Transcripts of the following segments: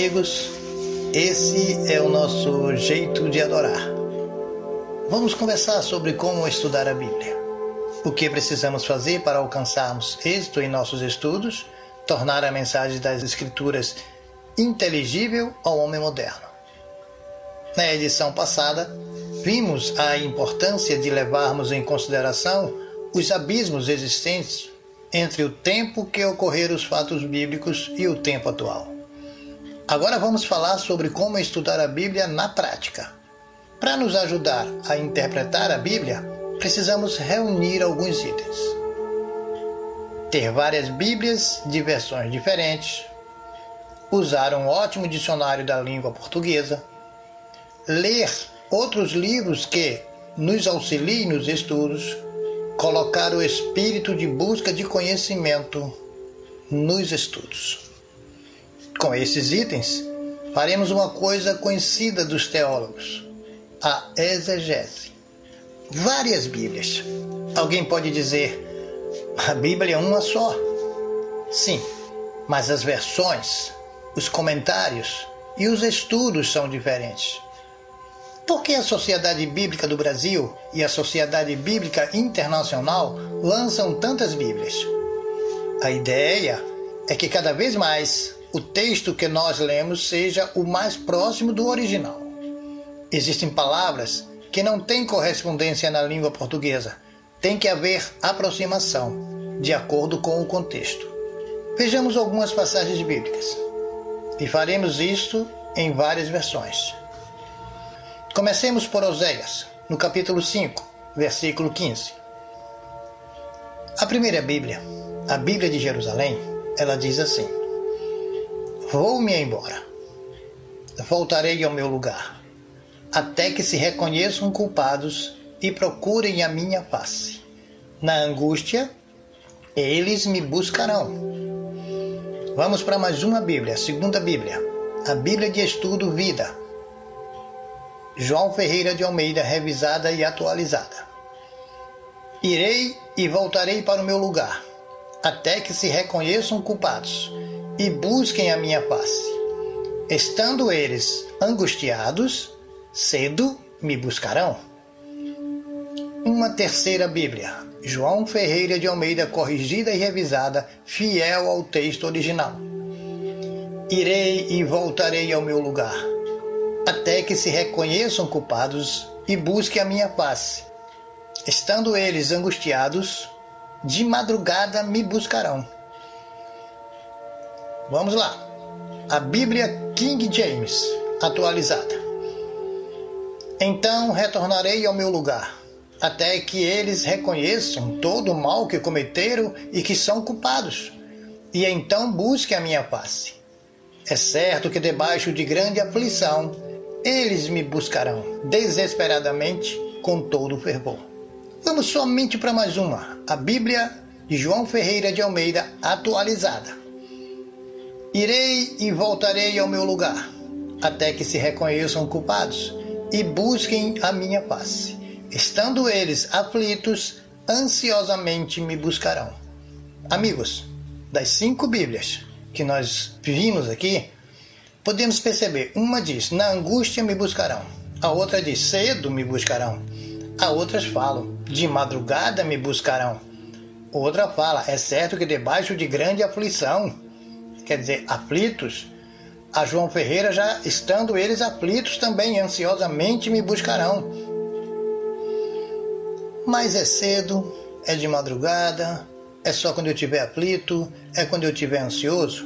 amigos, esse é o nosso jeito de adorar. Vamos conversar sobre como estudar a Bíblia. O que precisamos fazer para alcançarmos êxito em nossos estudos, tornar a mensagem das Escrituras inteligível ao homem moderno. Na edição passada, vimos a importância de levarmos em consideração os abismos existentes entre o tempo que ocorreram os fatos bíblicos e o tempo atual. Agora vamos falar sobre como estudar a Bíblia na prática. Para nos ajudar a interpretar a Bíblia, precisamos reunir alguns itens. Ter várias Bíblias de versões diferentes, usar um ótimo dicionário da língua portuguesa, ler outros livros que nos auxiliem nos estudos, colocar o espírito de busca de conhecimento nos estudos. Com esses itens, faremos uma coisa conhecida dos teólogos, a exegese. Várias Bíblias. Alguém pode dizer, a Bíblia é uma só. Sim, mas as versões, os comentários e os estudos são diferentes. Por que a Sociedade Bíblica do Brasil e a Sociedade Bíblica Internacional lançam tantas Bíblias? A ideia é que cada vez mais o texto que nós lemos seja o mais próximo do original. Existem palavras que não têm correspondência na língua portuguesa. Tem que haver aproximação, de acordo com o contexto. Vejamos algumas passagens bíblicas. E faremos isto em várias versões. Comecemos por Oséias, no capítulo 5, versículo 15. A primeira Bíblia, a Bíblia de Jerusalém, ela diz assim: Vou-me embora, voltarei ao meu lugar, até que se reconheçam culpados e procurem a minha face. Na angústia, eles me buscarão. Vamos para mais uma Bíblia, segunda Bíblia, a Bíblia de Estudo Vida, João Ferreira de Almeida, revisada e atualizada. Irei e voltarei para o meu lugar, até que se reconheçam culpados e busquem a minha face. Estando eles angustiados, cedo me buscarão. Uma terceira Bíblia, João Ferreira de Almeida, corrigida e revisada, fiel ao texto original. Irei e voltarei ao meu lugar até que se reconheçam culpados e busquem a minha face. Estando eles angustiados, de madrugada me buscarão. Vamos lá. A Bíblia King James, atualizada. Então retornarei ao meu lugar, até que eles reconheçam todo o mal que cometeram e que são culpados, e então busquem a minha face. É certo que debaixo de grande aflição eles me buscarão desesperadamente com todo o fervor. Vamos somente para mais uma, a Bíblia de João Ferreira de Almeida atualizada. Irei e voltarei ao meu lugar, até que se reconheçam culpados e busquem a minha face. Estando eles aflitos, ansiosamente me buscarão. Amigos, das cinco Bíblias que nós vimos aqui, podemos perceber: uma diz, na angústia me buscarão, a outra diz, cedo me buscarão, a outras falam, de madrugada me buscarão. Outra fala, é certo que debaixo de grande aflição, quer dizer, aflitos, a João Ferreira já estando eles aflitos também ansiosamente me buscarão. Mas é cedo, é de madrugada, é só quando eu estiver aflito, é quando eu estiver ansioso.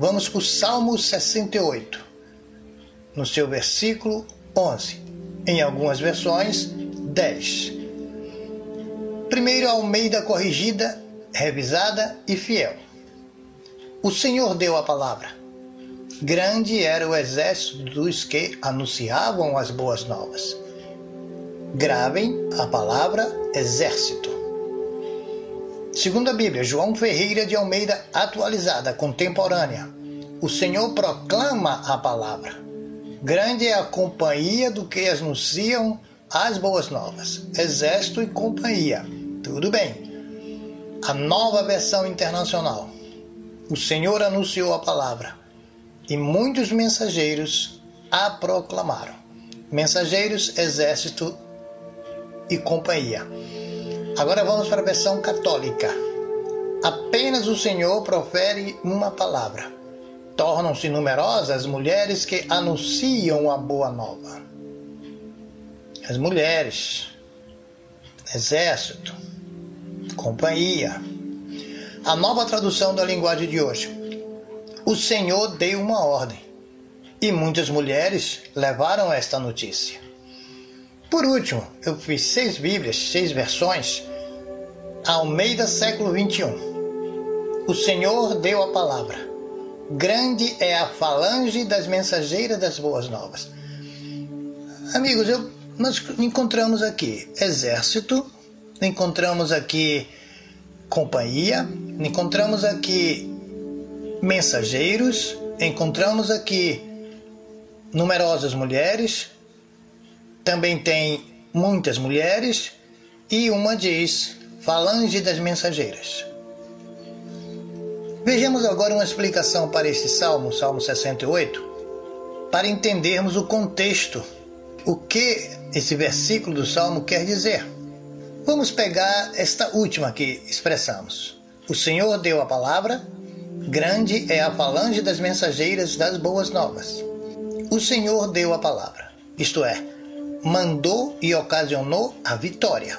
Vamos para o Salmo 68, no seu versículo 11. Em algumas versões, 10. Primeiro, Almeida corrigida, revisada e fiel. O Senhor deu a palavra. Grande era o exército dos que anunciavam as boas novas. Gravem a palavra exército. Segundo a Bíblia, João Ferreira de Almeida, atualizada, contemporânea. O Senhor proclama a palavra. Grande é a companhia do que anunciam as boas novas. Exército e companhia. Tudo bem. A nova versão internacional. O Senhor anunciou a palavra. e muitos mensageiros a proclamaram. Mensageiros, exército e companhia. Agora vamos para a versão católica. Apenas o Senhor profere uma palavra. Tornam-se numerosas as mulheres que anunciam a boa nova. As mulheres, exército, companhia. A nova tradução da linguagem de hoje. O Senhor deu uma ordem e muitas mulheres levaram esta notícia. Por último, eu fiz seis Bíblias, seis versões, ao meio do século 21. O Senhor deu a palavra. Grande é a falange das mensageiras das boas novas. Amigos, eu, nós encontramos aqui exército, encontramos aqui companhia, encontramos aqui mensageiros, encontramos aqui numerosas mulheres, também tem muitas mulheres, e uma diz falange das mensageiras. Vejamos agora uma explicação para esse salmo, Salmo 68, para entendermos o contexto, o que esse versículo do salmo quer dizer. Vamos pegar esta última que expressamos. O Senhor deu a palavra, grande é a falange das mensageiras das boas novas. O Senhor deu a palavra, isto é, mandou e ocasionou a vitória.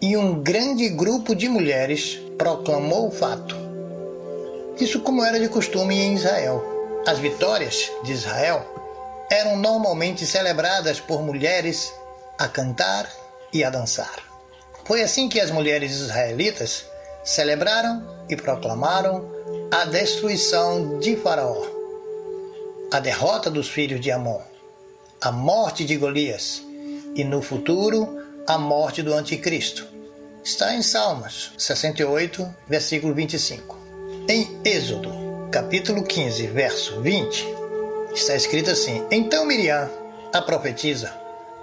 E um grande grupo de mulheres proclamou o fato. Isso como era de costume em Israel. As vitórias de Israel eram normalmente celebradas por mulheres a cantar e a dançar. Foi assim que as mulheres israelitas celebraram e proclamaram a destruição de Faraó, a derrota dos filhos de Amon, a morte de Golias e no futuro a morte do Anticristo. Está em Salmos 68, versículo 25. Em Êxodo, capítulo 15, verso 20, está escrito assim: Então Miriam, a profetisa,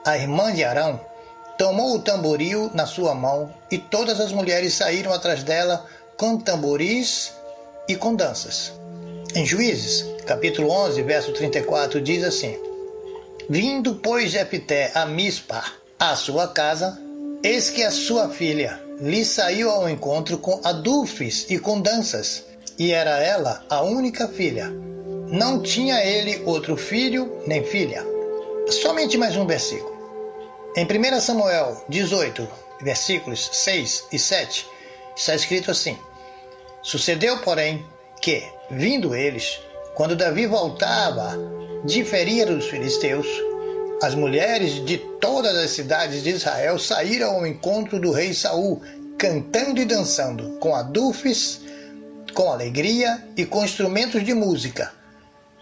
a irmã de Arão, tomou o tamboril na sua mão e todas as mulheres saíram atrás dela com tamboris e com danças. Em Juízes, capítulo 11, verso 34, diz assim: Vindo, pois, Jefté a Mispa, à sua casa, eis que a sua filha lhe saiu ao encontro com adufes e com danças, e era ela a única filha. Não tinha ele outro filho nem filha. Somente mais um versículo. Em 1 Samuel 18, versículos 6 e 7, está escrito assim: Sucedeu, porém, que, vindo eles, quando Davi voltava de ferir os filisteus, as mulheres de todas as cidades de Israel saíram ao encontro do rei Saul, cantando e dançando, com adufes, com alegria e com instrumentos de música.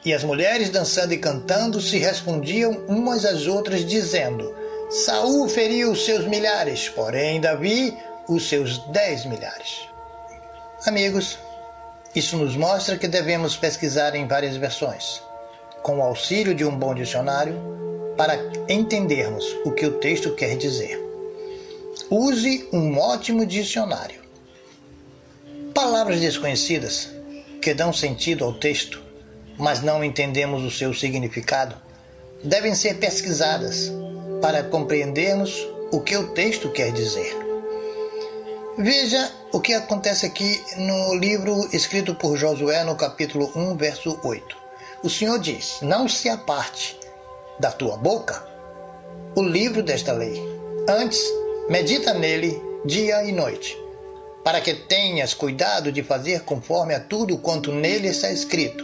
E as mulheres dançando e cantando se respondiam umas às outras, dizendo: Saul feriu os seus milhares, porém Davi os seus dez milhares. Amigos, isso nos mostra que devemos pesquisar em várias versões, com o auxílio de um bom dicionário, para entendermos o que o texto quer dizer. Use um ótimo dicionário. Palavras desconhecidas que dão sentido ao texto, mas não entendemos o seu significado, devem ser pesquisadas para compreendermos o que o texto quer dizer. Veja o que acontece aqui no livro escrito por Josué, no capítulo 1, verso 8. O Senhor diz: Não se aparte da tua boca o livro desta lei. Antes, medita nele dia e noite, para que tenhas cuidado de fazer conforme a tudo quanto nele está escrito.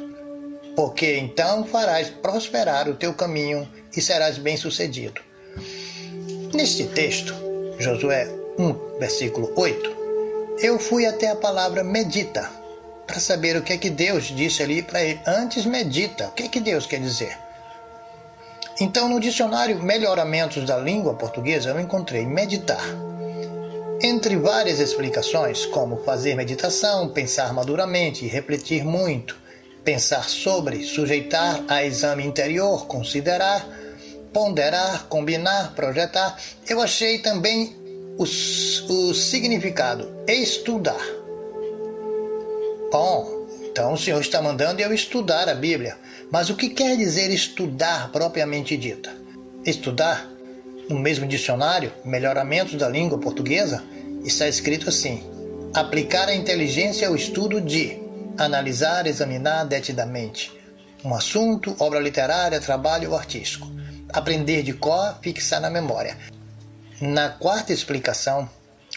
Porque então farás prosperar o teu caminho e serás bem-sucedido. Neste texto, Josué 1, versículo 8, eu fui até a palavra medita para saber o que é que Deus disse ali para ele. Antes medita, o que é que Deus quer dizer? Então, no dicionário Melhoramentos da Língua Portuguesa, eu encontrei meditar. Entre várias explicações, como fazer meditação, pensar maduramente, refletir muito, pensar sobre, sujeitar a exame interior, considerar, ponderar, combinar, projetar, eu achei também o, o significado estudar. Bom, Então o Senhor está mandando eu estudar a Bíblia. Mas o que quer dizer estudar propriamente dita? Estudar, no mesmo dicionário, Melhoramentos da Língua Portuguesa, está escrito assim: aplicar a inteligência ao estudo de analisar, examinar detidamente um assunto, obra literária, trabalho artístico. Aprender de cor, fixar na memória. Na quarta explicação,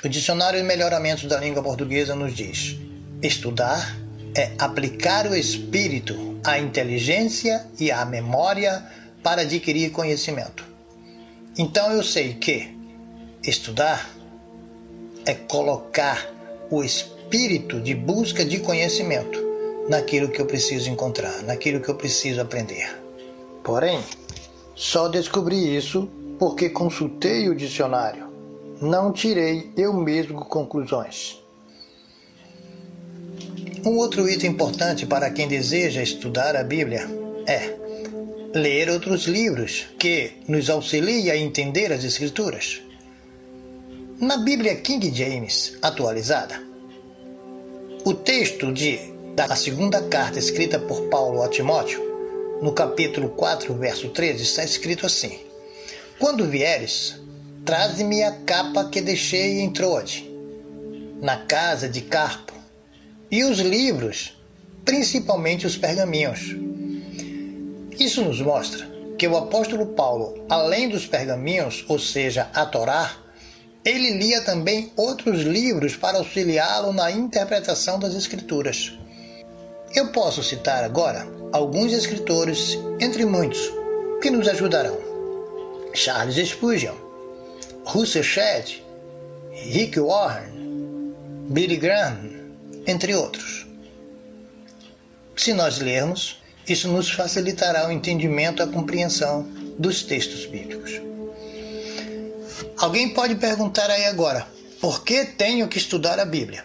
o Dicionário de Melhoramentos da Língua Portuguesa nos diz: estudar é aplicar o espírito, a inteligência e a memória para adquirir conhecimento. Então eu sei que estudar é colocar o espírito de busca de conhecimento naquilo que eu preciso encontrar, naquilo que eu preciso aprender. Porém, só descobri isso porque consultei o dicionário. Não tirei eu mesmo conclusões. Um outro item importante para quem deseja estudar a Bíblia é ler outros livros que nos auxiliem a entender as Escrituras. Na Bíblia King James atualizada, o texto de, da segunda carta escrita por Paulo a Timóteo, no capítulo 4, verso 13, está escrito assim: Quando vieres, traze-me a capa que deixei em Troade, na casa de Carpo, e os livros, principalmente os pergaminhos. Isso nos mostra que o apóstolo Paulo, além dos pergaminhos, ou seja, a Torá, ele lia também outros livros para auxiliá-lo na interpretação das Escrituras. Eu posso citar agora alguns escritores, entre muitos, que nos ajudarão: Charles Spurgeon, Russell Shedd, Rick Warren, Billy Graham, entre outros. Se nós lermos, isso nos facilitará o entendimento e a compreensão dos textos bíblicos. Alguém pode perguntar aí agora: por que tenho que estudar a Bíblia?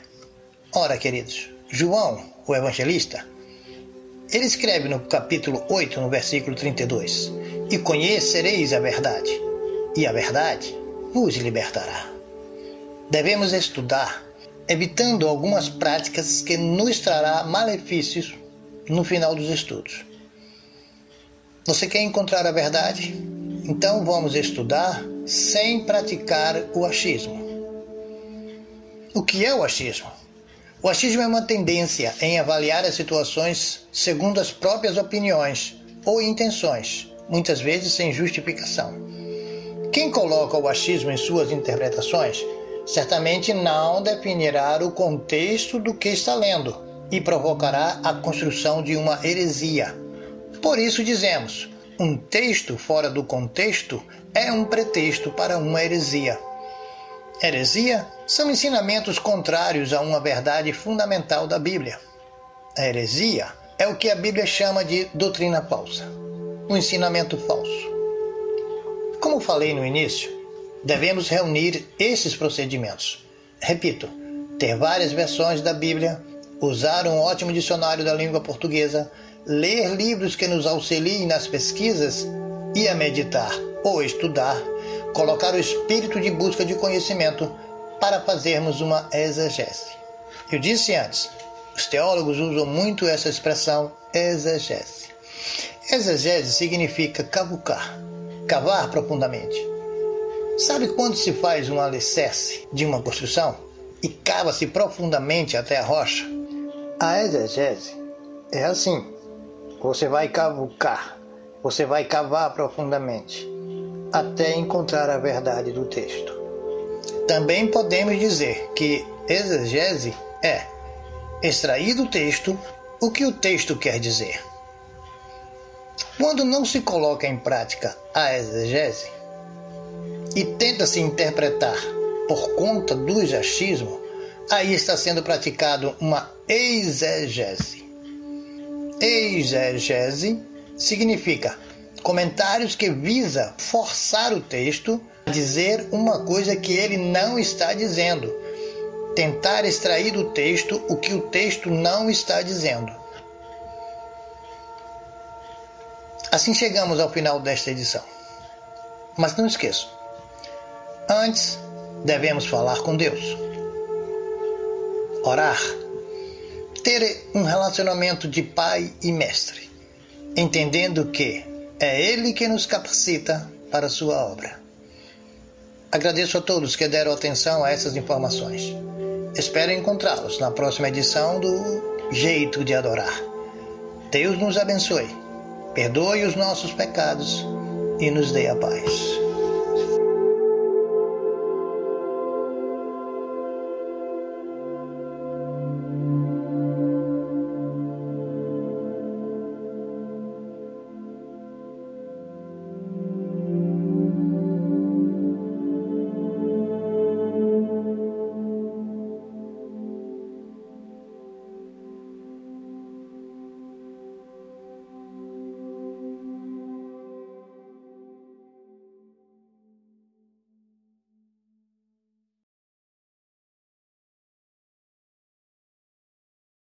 Ora, queridos, João, o evangelista, ele escreve no capítulo 8, no versículo 32: E conhecereis a verdade, e a verdade vos libertará. Devemos estudar evitando algumas práticas que nos trará malefícios no final dos estudos. Você quer encontrar a verdade? Então vamos estudar sem praticar o achismo. O que é o achismo? O achismo é uma tendência em avaliar as situações segundo as próprias opiniões ou intenções, muitas vezes sem justificação. Quem coloca o achismo em suas interpretações certamente não definirá o contexto do que está lendo e provocará a construção de uma heresia. Por isso dizemos: um texto fora do contexto é um pretexto para uma heresia. Heresia são ensinamentos contrários a uma verdade fundamental da Bíblia. A heresia é o que a Bíblia chama de doutrina falsa, um ensinamento falso. Como falei no início, devemos reunir esses procedimentos. Repito, ter várias versões da Bíblia, usar um ótimo dicionário da língua portuguesa, ler livros que nos auxiliem nas pesquisas e a meditar ou estudar, colocar o espírito de busca de conhecimento para fazermos uma exegese. Eu disse antes, os teólogos usam muito essa expressão exegese. Exegese significa cavucar, cavar profundamente Sabe quando se faz um alicerce de uma construção e cava-se profundamente até a rocha? A exegese é assim. Você vai cavucar, você vai cavar profundamente até encontrar a verdade do texto. Também podemos dizer que exegese é extrair do texto o que o texto quer dizer. Quando não se coloca em prática a exegese, e tenta se interpretar por conta do achismo, aí está sendo praticado uma exegese. Exegese significa comentários que visa forçar o texto a dizer uma coisa que ele não está dizendo, tentar extrair do texto o que o texto não está dizendo. Assim chegamos ao final desta edição. Mas não esqueçam, Antes, devemos falar com Deus. Orar. ter um relacionamento de pai e mestre, entendendo que é Ele que nos capacita para a sua obra. Agradeço a todos que deram atenção a essas informações. Espero encontrá-los na próxima edição do Jeito de Adorar. Deus nos abençoe, perdoe os nossos pecados e nos dê a paz.